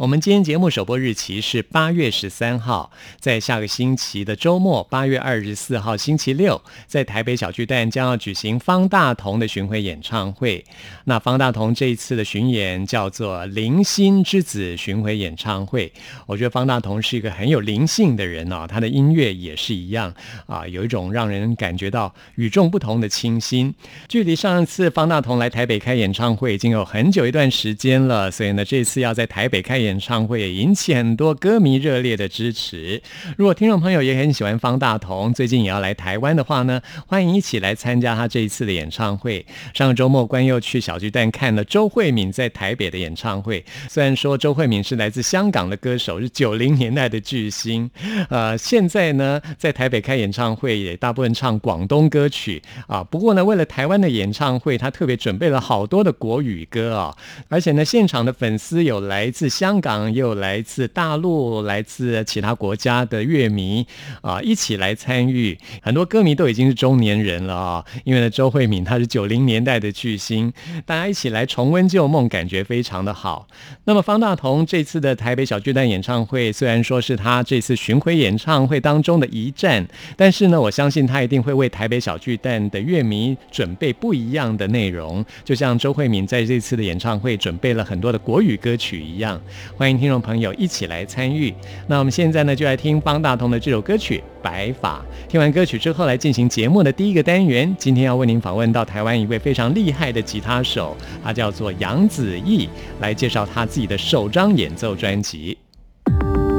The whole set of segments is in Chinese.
我们今天节目首播日期是八月十三号，在下个星期的周末，八月二十四号星期六，在台北小巨蛋将要举行方大同的巡回演唱会。那方大同这一次的巡演叫做“灵心之子”巡回演唱会。我觉得方大同是一个很有灵性的人哦，他的音乐也是一样啊，有一种让人感觉到与众不同的清新。距离上一次方大同来台北开演唱会已经有很久一段时间了，所以呢，这次要在台北开演演唱会，也引起很多歌迷热烈的支持。如果听众朋友也很喜欢方大同，最近也要来台湾的话呢，欢迎一起来参加他这一次的演唱会。上个周末，关又去小巨蛋看了周慧敏在台北的演唱会。虽然说周慧敏是来自香港的歌手，是九零年代的巨星，呃，现在呢在台北开演唱会，也大部分唱广东歌曲啊。不过呢，为了台湾的演唱会，他特别准备了好多的国语歌啊，而且呢，现场的粉丝有来自香港，也有来自大陆，来自其他国家的乐迷啊，一起来参与。很多歌迷都已经是中年人了啊，因为呢，周慧敏她是九零年代的巨星，大家一起来重温旧梦，感觉非常的好。那么方大同这次的台北小巨蛋演唱会，虽然说是他这次巡回演唱会当中的一站，但是呢，我相信他一定会为台北小巨蛋的乐迷准备。不一样的内容，就像周慧敏在这次的演唱会准备了很多的国语歌曲一样，欢迎听众朋友一起来参与。那我们现在呢，就来听方大同的这首歌曲《白发》。听完歌曲之后，来进行节目的第一个单元。今天要为您访问到台湾一位非常厉害的吉他手，他叫做杨子毅，来介绍他自己的首张演奏专辑。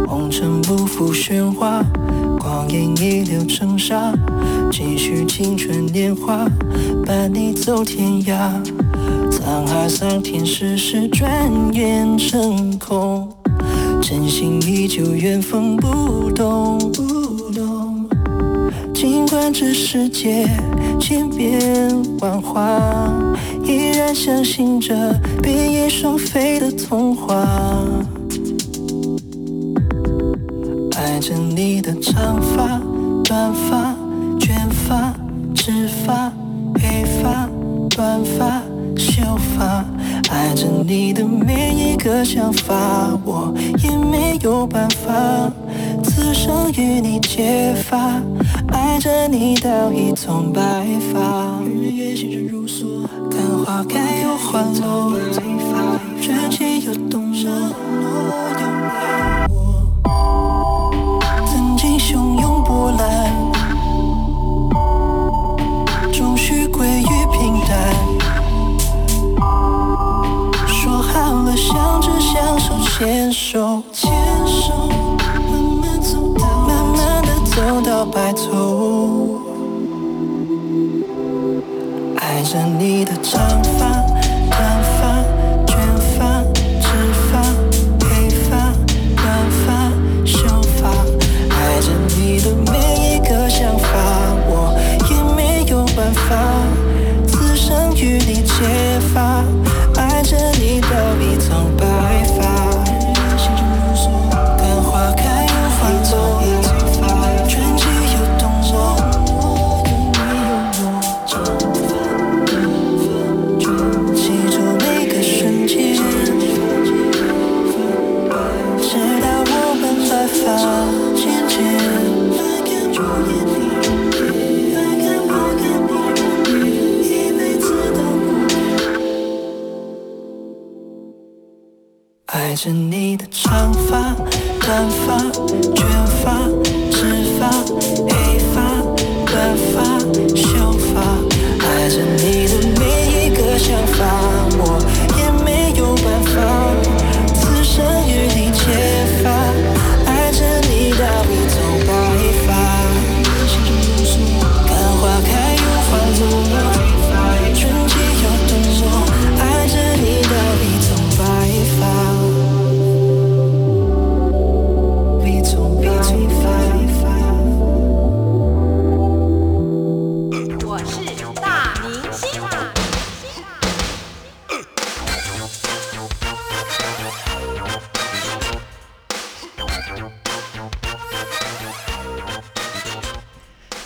红尘不负喧哗，光阴一流成沙，继续青春年华，伴你走天涯。沧海桑田，世事转眼成空，真心依旧，缘分不动。尽管这世界千变万化，依然相信着比翼双飞的童话。着你的长发、短发、卷发、直发、黑发、短发、秀发，爱着你的每一个想法，我也没有办法，此生与你结发，爱着你到一丛白发。看花开又花落，春去又冬落。牵手，牵手，慢慢走到，慢慢的走到白头。爱着你的长发、短发、卷发、直发、黑发、短发、秀发。爱着你的每一个想法，我也没有办法，此生与你结发，爱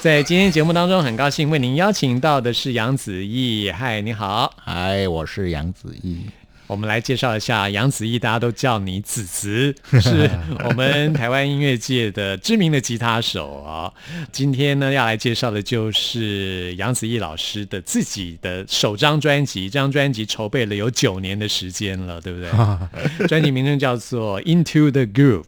在今天节目当中，很高兴为您邀请到的是杨子毅。嗨，你好，嗨，我是杨子毅。我们来介绍一下杨子毅，大家都叫你子子，是我们台湾音乐界的知名的吉他手啊。今天呢，要来介绍的就是杨子毅老师的自己的首张专辑，这张专辑筹备了有九年的时间了，对不对？专辑名称叫做《Into the Groove》。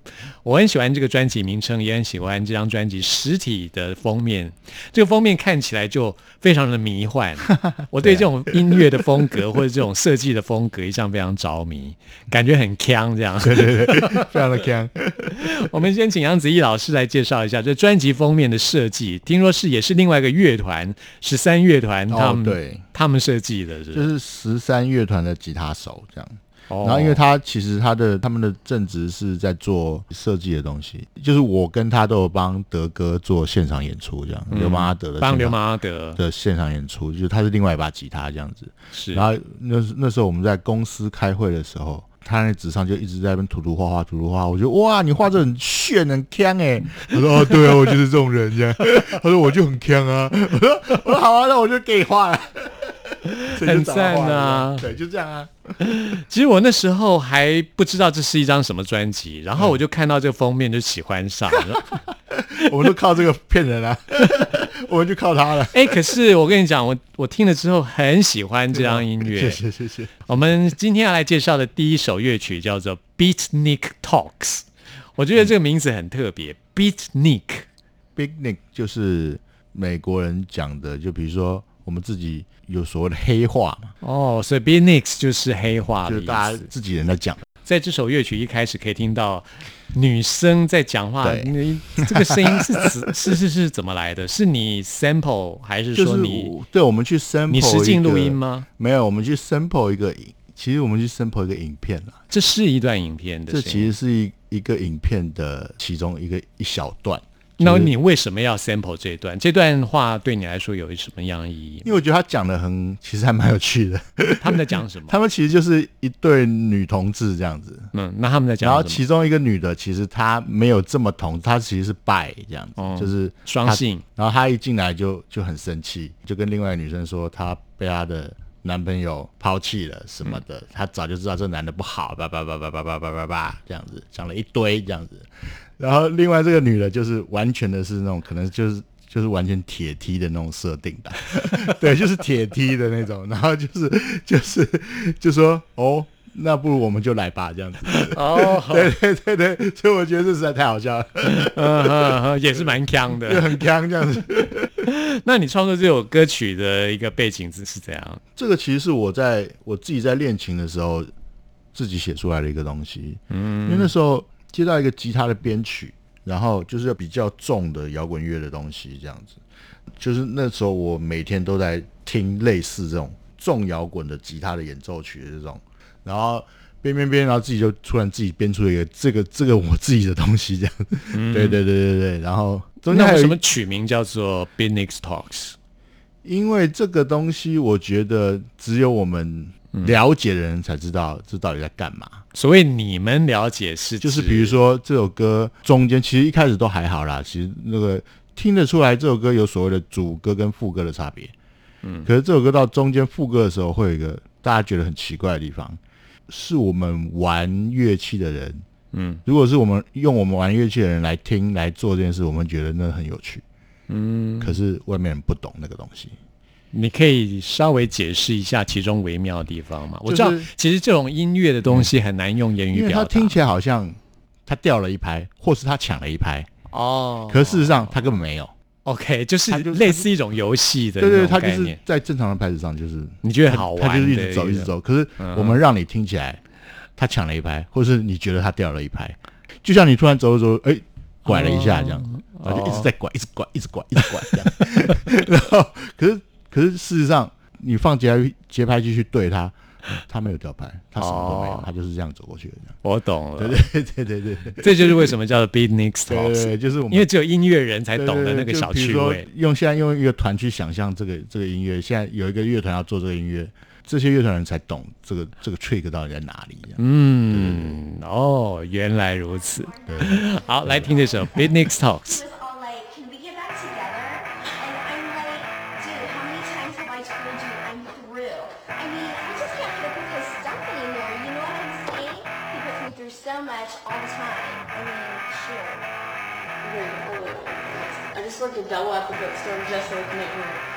我很喜欢这个专辑名称，也很喜欢这张专辑实体的封面。这个封面看起来就非常的迷幻。我对这种音乐的风格或者这种设计的风格一向非常着迷，感觉很强这样。对对对，非常的强。我们先请杨子毅老师来介绍一下这专辑封面的设计。听说是也是另外一个乐团十三乐团他们对他们设计的，就是十三乐团的吉他手这样。然后，因为他其实他的他们的正职是在做设计的东西，就是我跟他都有帮德哥做现场演出，这样刘马阿德的帮刘马阿德的现场演出，就是他是另外一把吉他这样子。是，然后那那时候我们在公司开会的时候，他那纸上就一直在那边涂涂画画涂涂画，我觉得哇，你画这很炫很强哎。他说哦，对啊，我就是这种人这样。他说我就很强啊。我说我说好啊，那我就给你画了。很赞啊！对，就这样啊。其实我那时候还不知道这是一张什么专辑，然后我就看到这个封面就喜欢上了。我们都靠这个骗人啊，我们就靠它了。哎，可是我跟你讲，我我听了之后很喜欢这张音乐。谢谢谢谢。我们今天要来介绍的第一首乐曲叫做《Beatnik Talks》，我觉得这个名字很特别。Beatnik，Beatnik 就是美国人讲的，就比如说。我们自己有所谓的黑话嘛？哦，所以 b n i x 就是黑话，就是大家自己人在讲。在这首乐曲一开始可以听到女生在讲话，你这个声音是是是是怎么来的？是你 sample 还是说你？对，我们去 sample 你实境录音吗？没有，我们去 sample 一个影，其实我们去 sample 一个影片了。这是一段影片的，这其实是一一个影片的其中一个一小段。那你为什么要 sample 这一段？这段话对你来说有什么样的意义？因为我觉得他讲的很，其实还蛮有趣的。他们在讲什么？他们其实就是一对女同志这样子。嗯，那他们在讲。然后其中一个女的，其实她没有这么同，她其实是 bi 这样子，就是双性。然后她一进来就就很生气，就跟另外一个女生说，她被她的男朋友抛弃了什么的。她早就知道这男的不好，叭叭叭叭叭叭叭叭叭这样子讲了一堆这样子。然后另外这个女的，就是完全的是那种，可能就是就是完全铁梯的那种设定吧，对，就是铁梯的那种。然后就是就是就说哦，那不如我们就来吧，这样子。哦，对对对对，所以我觉得这实在太好笑了，嗯也是蛮强的，很强这样子。那你创作这首歌曲的一个背景是是怎样？这个其实是我在我自己在练琴的时候自己写出来的一个东西。嗯，因为那时候。接到一个吉他的编曲，然后就是比较重的摇滚乐的东西，这样子。就是那时候我每天都在听类似这种重摇滚的吉他的演奏曲的这种，然后编编编，然后自己就突然自己编出了一个这个这个我自己的东西，这样。对对对对对。然后中间还有什么取名叫做 b i n i x Talks？因为这个东西，我觉得只有我们。了解的人才知道这到底在干嘛。所谓你们了解是，就是比如说这首歌中间，其实一开始都还好啦。其实那个听得出来，这首歌有所谓的主歌跟副歌的差别。嗯，可是这首歌到中间副歌的时候，会有一个大家觉得很奇怪的地方，是我们玩乐器的人，嗯，如果是我们用我们玩乐器的人来听来做这件事，我们觉得那很有趣。嗯，可是外面人不懂那个东西。你可以稍微解释一下其中微妙的地方吗？我知道，其实这种音乐的东西很难用言语表达。它听起来好像他掉了一拍，或是他抢了一拍哦。可事实上他根本没有。OK，就是类似一种游戏的。对对，他就是在正常的拍子上，就是你觉得好玩，他就是一直走，一直走。可是我们让你听起来他抢了一拍，或是你觉得他掉了一拍，就像你突然走走，哎，拐了一下这样，然后就一直在拐，一直拐，一直拐，一直拐这样。然后可是。可是事实上，你放节拍节拍器去对他，他没有掉拍，他什么都没有，他就是这样走过去的。我懂了，对 对对对对，这就是为什么叫做 beat next talks，对，就是因为只有音乐人才懂的那个小趣味。用现在用一个团去想象这个这个音乐，现在有一个乐团要做这个音乐，这些乐团人才懂这个这个 trick 到底在哪里。嗯，哦，原来如此。好，来听这首 beat next talks。just love to double up the a bookstore just so we can make more.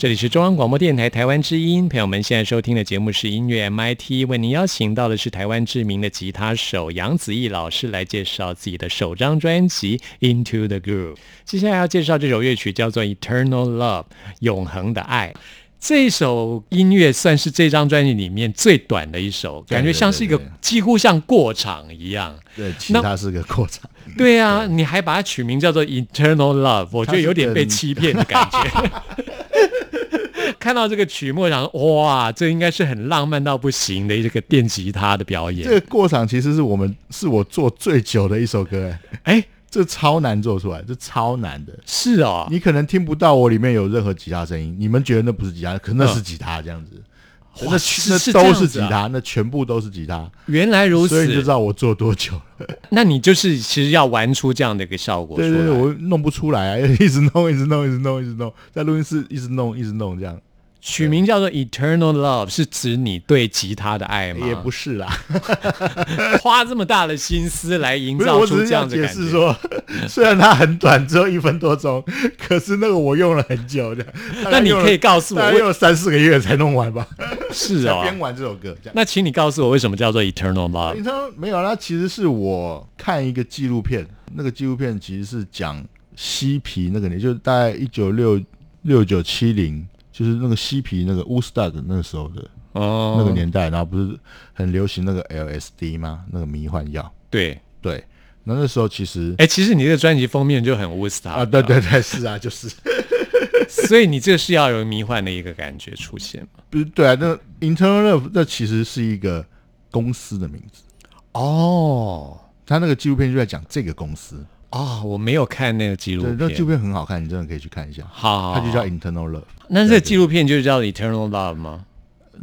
这里是中央广播电台台湾之音，朋友们现在收听的节目是音乐 MIT，为您邀请到的是台湾知名的吉他手杨子毅老师来介绍自己的首张专辑《Into the Groove》。接下来要介绍这首乐曲叫做《Eternal Love》，永恒的爱。这首音乐算是这张专辑里面最短的一首，对感觉像是一个几乎像过场一样。对，其那他是个过场。对啊，你还把它取名叫做 Eternal Love，我觉得有点被欺骗的感觉。看到这个曲目，想说哇，这应该是很浪漫到不行的一个电吉他的表演。这个过场其实是我们是我做最久的一首歌，哎，哎，这超难做出来，这超难的。是哦，你可能听不到我里面有任何吉他声音，你们觉得那不是吉他，可那是吉他这样子。那哇是那都是吉他，那全部都是吉他，原来如此所以你就知。道我做多久了。那你就是其实要玩出这样的一个效果。对对对，我弄不出来啊，一直弄，一直弄，一直弄，一直弄，在录音室一直弄，一直弄，这样取名叫做 Eternal Love，是指你对吉他的爱吗？也不是啦。花这么大的心思来营，造出这样的感觉。释说，虽然它很短，只有一分多钟，可是那个我用了很久的。那你可以告诉我大概为用了三四个月才弄完吧，是哦，才编完这首歌。那请你告诉我为什么叫做 Eternal Love？没有，那其实是我看一个纪录片，那个纪录片其实是讲嬉皮那个年，就是大概一九六六九七零，就是那个嬉皮那个 Woodstock 那个时候的哦，那个年代，然后不是很流行那个 LSD 吗？那个迷幻药。对，对，那那时候其实哎，其实你这个专辑封面就很 Woodstock 啊，对对对，是啊，就是。所以你这是要有迷幻的一个感觉出现嘛？不是对啊，那 Internal Love 那其实是一个公司的名字，哦他那个纪录片就在讲这个公司。哦，我没有看那个纪录片，那纪录片，很好看，你真的可以去看一下。好好，它就叫 Internal Love。那这个纪录片就叫 Eternal Love 吗？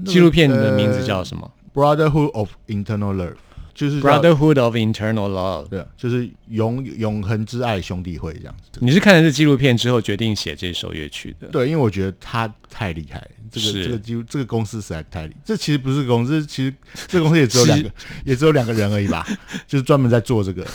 纪录片的名字叫什么 Brotherhood of Internal Love，就是叫？Brotherhood of Internal Love。对，就是永永恒之爱兄弟会这样子。你是看了这纪录片之后决定写这首乐曲的？对，因为我觉得他太厉害了，这个是这个这个公司实在太厉这其实不是公司，其实这个公司也只有两个，也只有两个人而已吧，就是专门在做这个，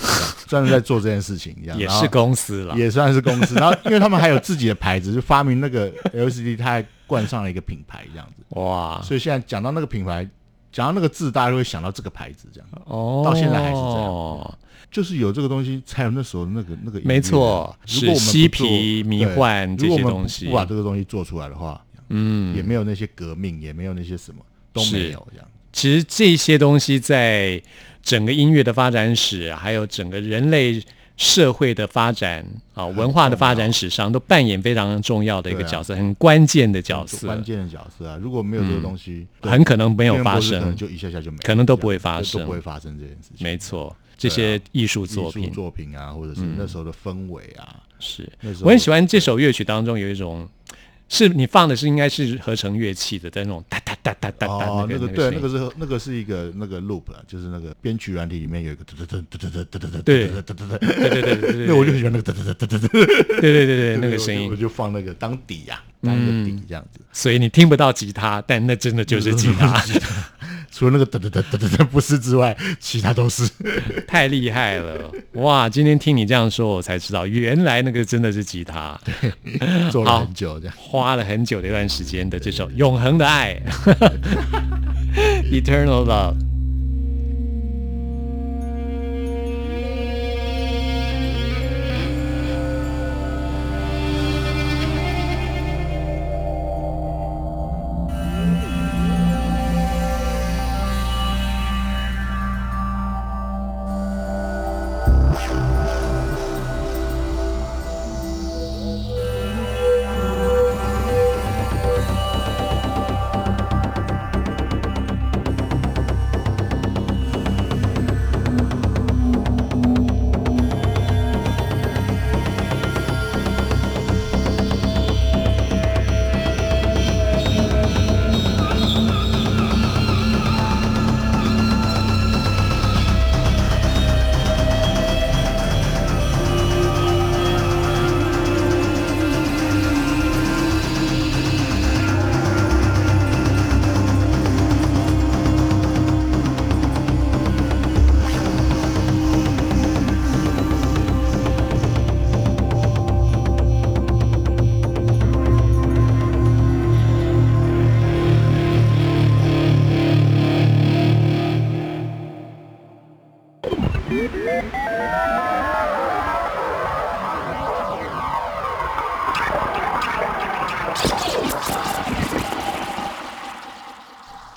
专门在做这件事情，一样也是公司了。也算是公司。然后因为他们还有自己的牌子，就发明那个 LCD，他还冠上了一个品牌这样子。哇，所以现在讲到那个品牌，讲到那个字，大家就会想到这个牌子，这样。哦，到现在还是这样。就是有这个东西，才有那时候那个那个音乐。没错如果我们不做是嬉皮迷幻这些东西。不把这个东西做出来的话，嗯，也没有那些革命，也没有那些什么都没有这样。其实这些东西在整个音乐的发展史，还有整个人类社会的发展啊、文化的发展史上，都扮演非常重要的一个角色，很关键的角色，关键的角色啊！如果没有这个东西，对很可能没有发天元博士可能生。就一下下就没，可能都不会发生都不会发生这件事情。没错，这些艺术作品作品啊，或者是那时候的氛围啊，是我很喜欢这首乐曲当中有一种。是你放的是应该是合成乐器的，在那种哒哒哒哒哒哒哦，那那个对，那个是那个是一个那个 loop 啊，就是那个编曲软体里面有一个哒哒哒哒哒哒哒哒哒哒哒哒哒哒，对对对对对，那我就很喜欢那个哒哒哒哒哒。哒，对对对对那个声音。我，就放那个当底呀，当一个底这样子。所以你听不到吉他，但那真的就是吉他，除了那个噔噔噔噔噔噔不是之外，其他都是。太厉害了！哇，今天听你这样说，我才知道原来那个真的是吉他，做了很久这样。花了很久的一段时间的这首《永恒的爱》（Eternal Love）。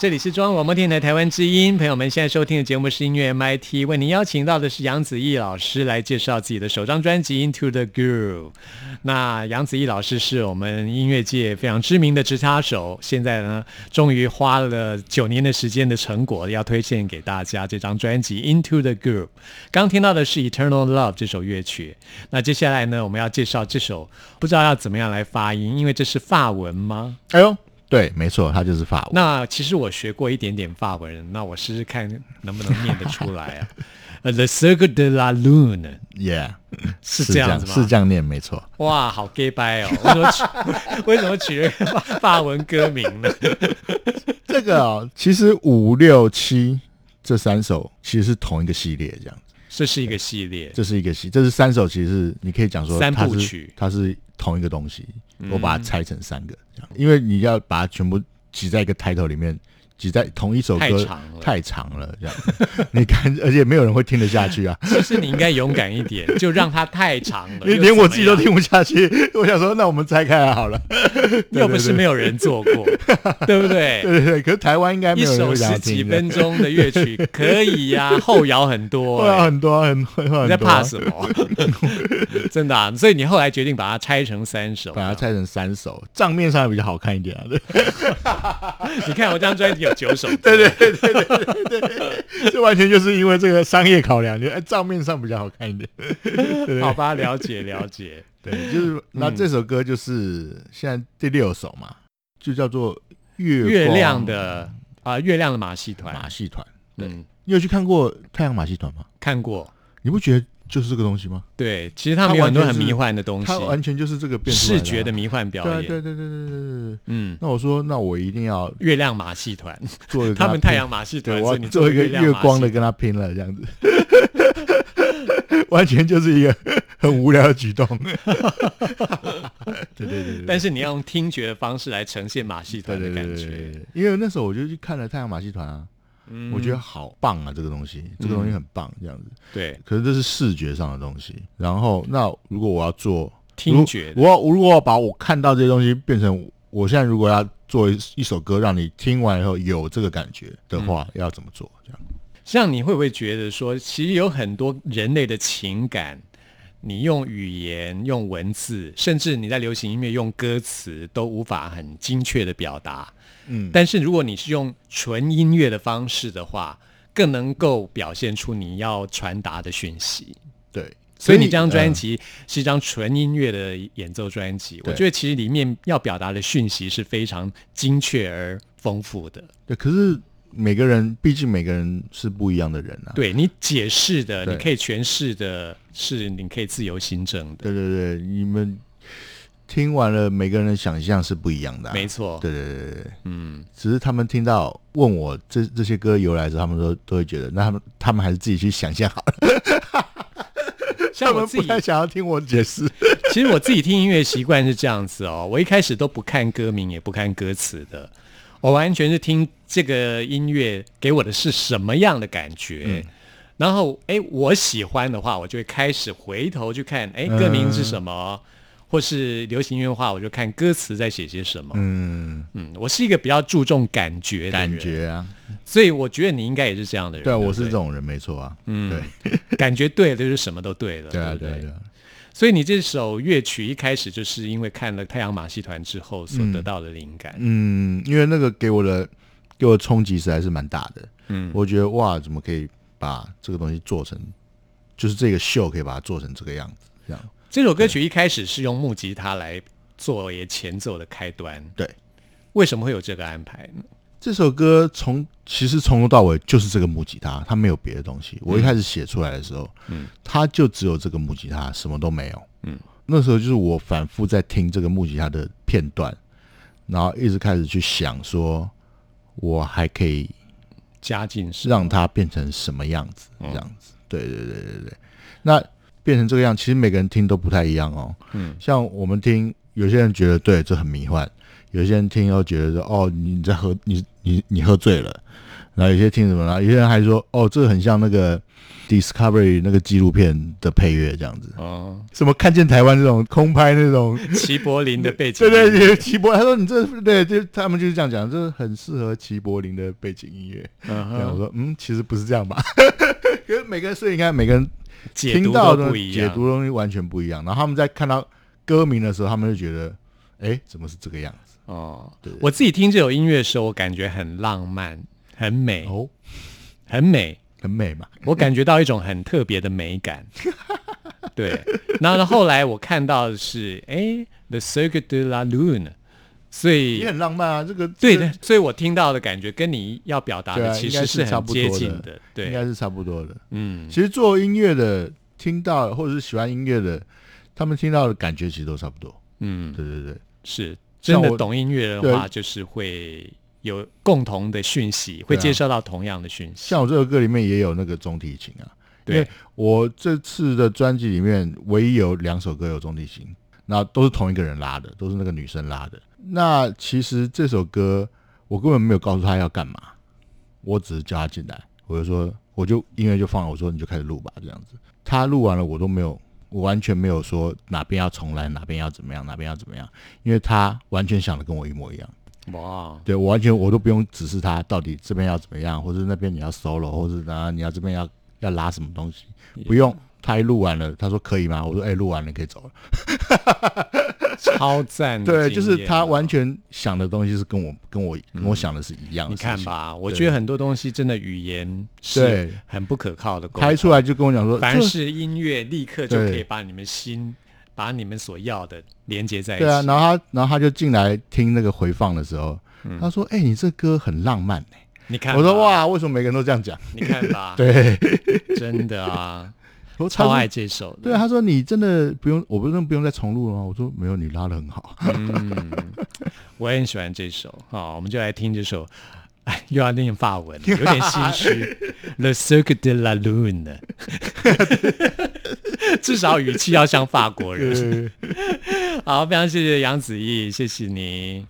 这里是中央广播电台台湾之音，朋友们现在收听的节目是音乐 MIT，为您邀请到的是杨子毅老师来介绍自己的首张专辑《Into the Groove》。那杨子毅老师是我们音乐界非常知名的吉他手，现在呢，终于花了九年的时间的成果，要推荐给大家这张专辑《Into the Groove》。刚听到的是《Eternal Love》这首乐曲，那接下来呢，我们要介绍这首，不知道要怎么样来发音，因为这是法文吗？哎呦，对，没错，它就是法文。那其实我学过一点点法文，那我试试看能不能念得出来啊。呃，The Circle de la Lune Yeah，是这样子吗？是这样念，没错。哇，好 gay 掰哦！为什么取 为什么取法文歌名呢？这个哦，其实五六七这三首其实是同一个系列，这样子。这是一个系列，这是一个系，这是三首，其实是你可以讲说三部曲它是同一个东西，我把它拆成三个，这样，因为你要把它全部挤在一个 title 里面，挤在同一首歌太长了太长了，这样，你看，而且没有人会听得下去啊，其实你应该勇敢一点，就让它太长了，连又连我自己都听不下去。我想说，那我们拆开来好了。又不是没有人做过，对不对？对对对，可是台湾应该没一有人首会想要十几分钟的乐曲可以呀、后摇很多、欸。很多很会会你在怕什么？真的啊！所以你后来决定把它拆成三首。把它拆成三首，账面上比较好看一点啊。对，你看我这张专辑有九首歌，对 对对对对这完全就是因为这个商业考量，就哎账面上比较好看一点。好吧，了解了解。对，就是那这首歌就是现在第六首嘛，就叫做月月亮的啊、月亮的马戏团，马戏团。嗯，你有去看过太阳马戏团吗？看过。你不觉得就是这个东西吗？对，其实他们有很多很迷幻的东西它，完全就是这个视觉的啊迷幻表演。对对对对对对对。嗯，那我说，那我一定要月亮马戏团，做一个 他们太阳马戏团，对，我要做一个月光的跟他拼了，这样子，完全就是一个 很无聊的举动。对对对对，但是你要用听觉的方式来呈现马戏对团的感觉。对，因为那时候我就去看了太阳马戏团啊，嗯我觉得好棒啊，这个东西，这个东西很棒，这样子。对可是这是视觉上的东西，然后那如果我要做听觉我要如果要把我看到这些东西变成，我现在如果要做一一首歌，让你听完以后有这个感觉的话，要怎么做？这样。像你会不会觉得说，其实有很多人类的情感，你用语言、用文字，甚至你在流行音乐用歌词，都无法很精确的表达。嗯，但是如果你是用纯音乐的方式的话，更能够表现出你要传达的讯息。对，所以你这张专嗯辑是一张纯音乐的演奏专辑，我觉得其实里面要表达的讯息是非常精确而丰富的。对，可是每个人，毕竟每个人是不一样的人啊。对你解释的，你可以诠释的是你可以自由行政的，对对对，你们听完了，每个人的想象是不一样的、啊。没错。对对对对对，嗯，只是他们听到问我这这些歌由来的时候，他们都都会觉得，那他们他们还是自己去想象好了。像我自己，他们不太想要听我解释。其实我自己听音乐习惯是这样子哦，我一开始都不看歌名，也不看歌词的，我完全是听这个音乐给我的是什么样的感觉。嗯然后，哎，我喜欢的话，我就会开始回头去看，哎，歌名是什么，或是流行音乐的话，我就看歌词在写些什么。嗯，嗯，我是一个比较注重感觉的感，觉啊，所以我觉得你应该也是这样的人。对我是这种人，没错啊。嗯对，感觉对了，就是什么都对了。对啊，不对啊，对啊。所以你这首乐曲一开始就是因为看了太阳马戏团之后所得到的灵感。嗯，因为那个给我的给我的冲击实在是蛮大的。嗯，我觉得哇，怎么可以把这个东西做成，就是这个秀可以把它做成这个样子，这样。这首歌曲一开始是用木吉他来作为前奏的开端。对，为什么会有这个安排呢？这首歌从其实从头到尾就是这个木吉他，它没有别的东西。我一开始写出来的时候，嗯，它就只有这个木吉他，什么都没有。嗯，那时候就是我反复在听这个木吉他的片段，然后一直开始去想说，我还可以加进让它变成什么样子，嗯这样子。对对对对对。那变成这个样，其实每个人听都不太一样哦。嗯，像我们听，有些人觉得对这很迷幻，有些人听又觉得说哦你在喝你你你喝醉了，然后有些听什么，然后有些人还说，哦，这个很像那个 Discovery 那个纪录片的配乐这样子，哦，什么看见台湾这种空拍那种，齐柏林的背景对对对，齐柏，他说你这对，就他们就是这样讲，这很适合齐柏林的背景音乐。嗯这样我，说，嗯，其实不是这样吧？可是每个人，所以你看，每个人解读听到的都不一样，解读东西完全不一样。然后他们在看到歌名的时候，他们就觉得，哎，怎么是这个样子？哦对，我自己听这首音乐的时候，我感觉很浪漫，很美，哦，很美，很美嘛。我感觉到一种很特别的美感。对，然后呢，后来我看到的是，哎，The Cirque de la Lune，所以也很浪漫啊，这个对的，所以我听到的感觉跟你要表达的其实是很不多的接近的。对，应该是差不多的。嗯，其实做音乐的，听到或者是喜欢音乐的，他们听到的感觉其实都差不多。嗯，对对对，是真的懂音乐的话，就是会有共同的讯息，会接收到同样的讯息。像我这首歌里面也有那个中提琴啊，因为对，我这次的专辑里面唯一有两首歌有中提琴，那都是同一个人拉的，都是那个女生拉的。那其实这首歌我根本没有告诉他要干嘛，我只是叫他进来，我就说我就音乐就放了，我说你就开始录吧，这样子。他录完了，我都没有，我完全没有说哪边要重来，哪边要怎么样，哪边要怎么样，因为他完全想的跟我一模一样。哇，对我完全我都不用指示他到底这边要怎么样，或者那边你要 solo，或者然后你要这边要要拉什么东西，不用。他一录完了，他说可以吗？我说哎，录完了可以走了。超赞的对，就是他完全想的东西是跟我跟我跟我想的是一样的。你看，吧，我对觉得很多东西真的语言是对很不可靠的。开出来就跟我讲说，凡是音乐，立刻就可以把你们心，把你们所要的连接在一起。对啊，然后他然后他就进来听那个回放的时候，他说哎，你这歌很浪漫哎。你嗯看，我说，哇，为什么每个人都这样讲？你看吧，对，真的啊，我超爱这首的。对啊，他说你真的不用，我不用不用再重录了吗？我说没有，你拉的很好。嗯，我也很喜欢这首。好，我们就来听这首。哎，又要念法文，有点心虚。Le Cirque de la Lune，至少语气要像法国人。好，非常谢谢杨子毅，谢谢你。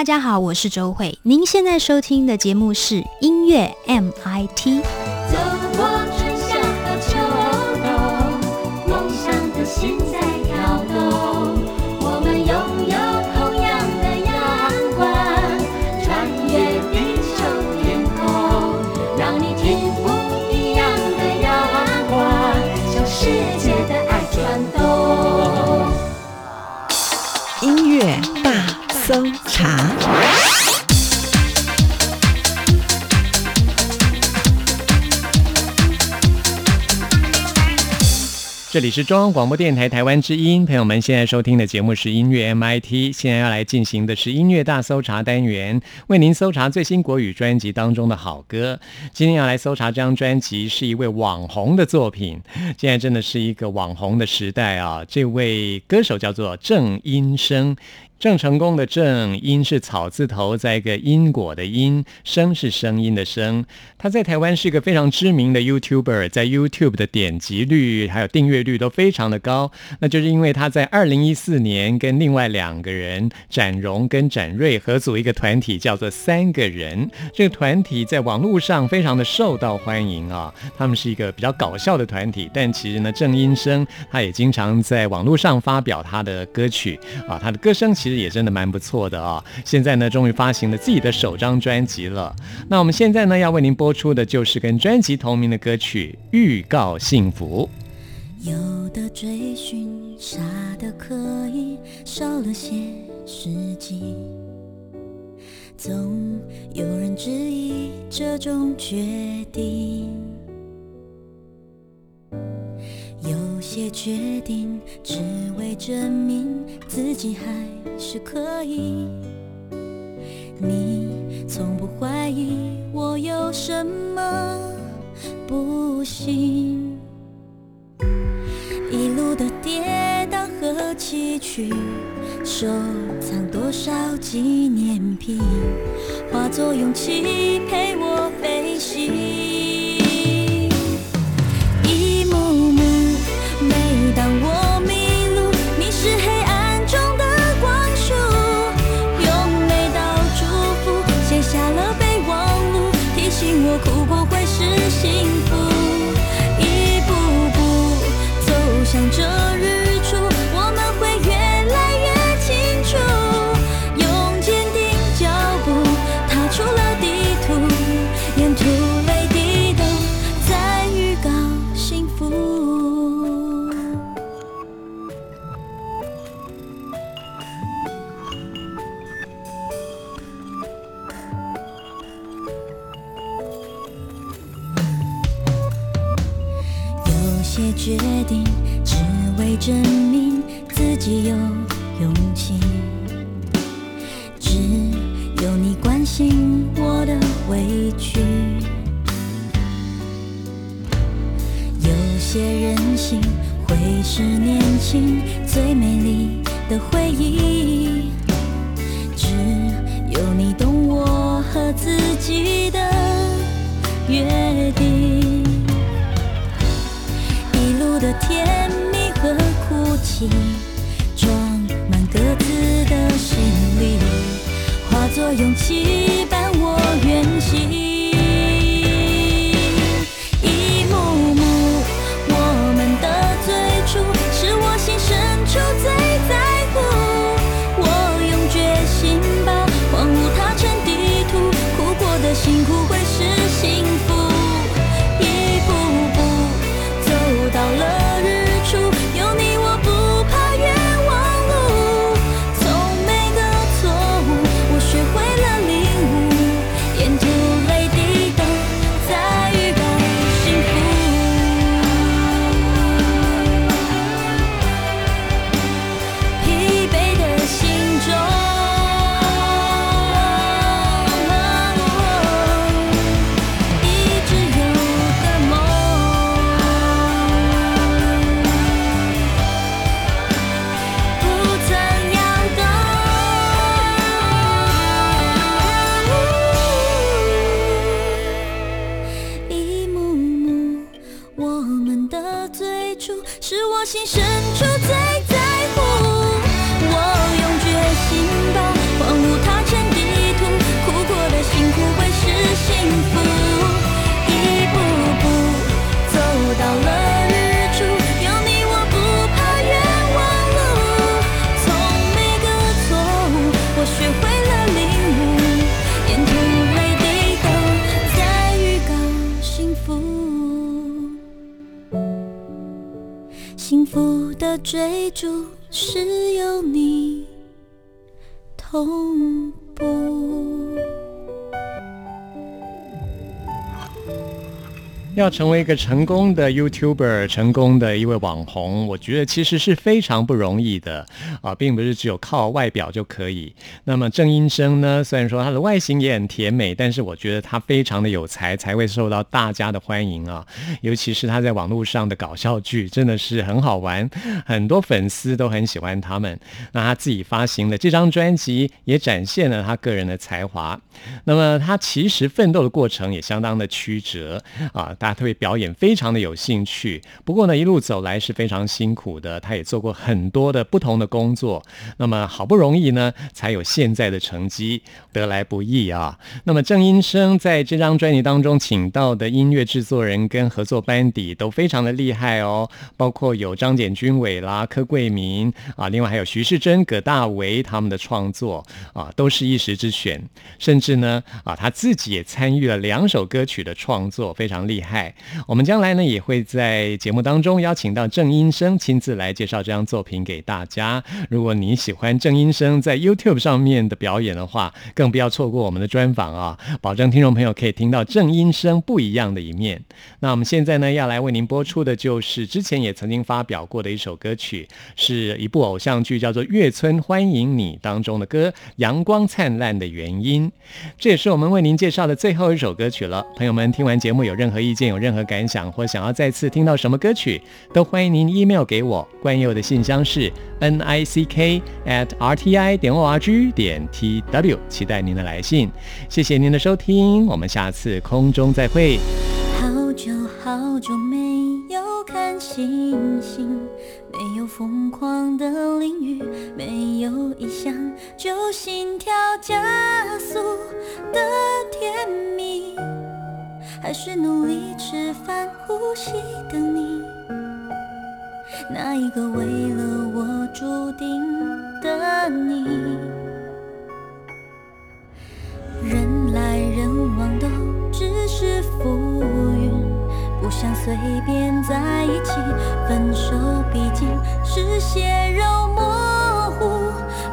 大家好，我是周慧。您现在收听的节目是音乐 MIT。这里是中央广播电台台湾之音，朋友们现在收听的节目是音乐 MIT，现在要来进行的是音乐大搜查单元，为您搜查最新国语专辑当中的好歌。今天要来搜查这张专辑是一位网红的作品，现在真的是一个网红的时代啊！这位歌手叫做郑音生。郑成功的郑音是草字头，在一个因果的因，声是声音的声。他在台湾是一个非常知名的 YouTuber，在 YouTube 的点击率还有订阅率都非常的高。那就是因为他在二零一四年跟另外两个人展荣跟展瑞合组一个团体，叫做三个人。这个团体在网络上非常的受到欢迎啊。他们是一个比较搞笑的团体，但其实呢，郑音生他也经常在网络上发表他的歌曲啊，他的歌声其。也真的蛮不错的啊！现在呢，终于发行了自己的首张专辑了。那我们现在呢，要为您播出的就是跟专辑同名的歌曲《预告幸福》。有的追寻，傻的可以少了些实际，总有人质疑这种决定。有些决定只为证明自己还是可以，你从不怀疑我有什么不行。一路的跌宕和崎岖，收藏多少纪念品，化作勇气陪我飞行。的追逐是有你同步。要成为一个成功的 YouTuber，成功的一位网红，我觉得其实是非常不容易的啊，并不是只有靠外表就可以。那么郑英生呢，虽然说他的外形也很甜美，但是我觉得他非常的有才，才会受到大家的欢迎啊。尤其是他在网络上的搞笑剧，真的是很好玩，很多粉丝都很喜欢他们。那他自己发行的这张专辑，也展现了他个人的才华。那么他其实奋斗的过程也相当的曲折啊。大家对表演非常的有兴趣，不过呢，一路走来是非常辛苦的。他也做过很多的不同的工作，那么好不容易呢，才有现在的成绩，得来不易啊。那么郑英生在这张专辑当中请到的音乐制作人跟合作班底都非常的厉害哦，包括有张简君伟啦、柯桂明啊，另外还有徐世珍、葛大为他们的创作啊，都是一时之选。甚至呢啊，他自己也参与了两首歌曲的创作，非常厉害。我们将来呢也会在节目当中邀请到郑英生亲自来介绍这张作品给大家。如果你喜欢郑英生在 YouTube 上面的表演的话，更不要错过我们的专访啊！保证听众朋友可以听到郑英生不一样的一面。那我们现在呢要来为您播出的就是之前也曾经发表过的一首歌曲，是一部偶像剧叫做《月村欢迎你》当中的歌《阳光灿烂的原因》。这也是我们为您介绍的最后一首歌曲了。朋友们听完节目有任何意见？有任何感想或想要再次听到什么歌曲，都欢迎您 email 给我。关于我的信箱是 n i c k at r t i 点 o r g 点 t w，期待您的来信。谢谢您的收听，我们下次空中再会。好久好久没有看星星，没有疯狂的淋雨，没有异想，就心跳加速的甜蜜。还是努力吃饭呼吸的你，那一个为了我注定的你，人来人往都只是浮云，不想随便在一起，分手毕竟是血肉模糊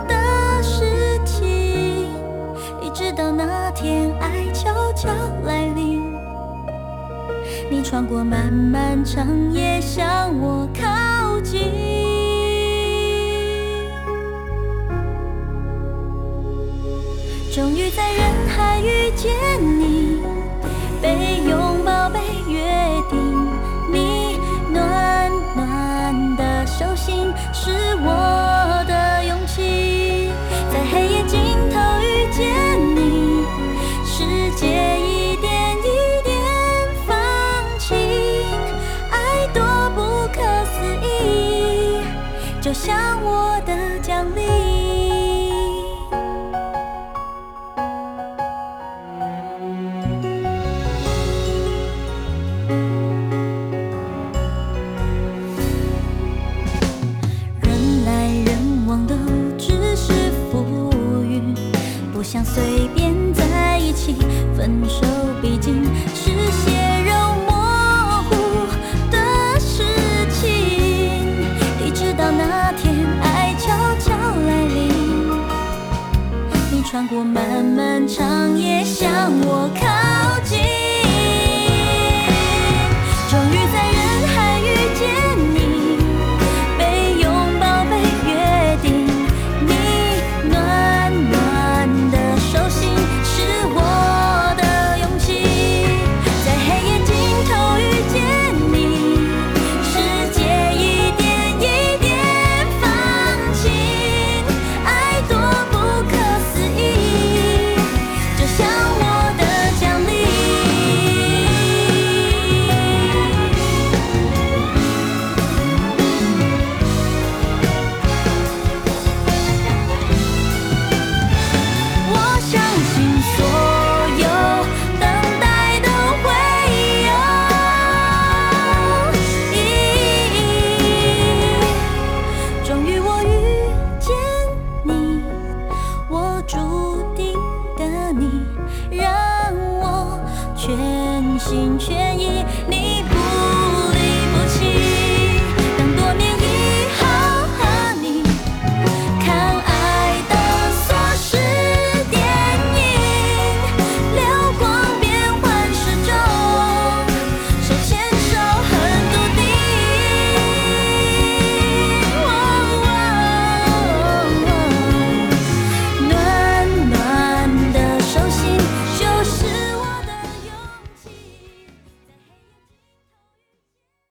的事情，一直到那天爱悄悄来临。你穿过漫漫长夜向我靠近，终于在人海遇见你，被拥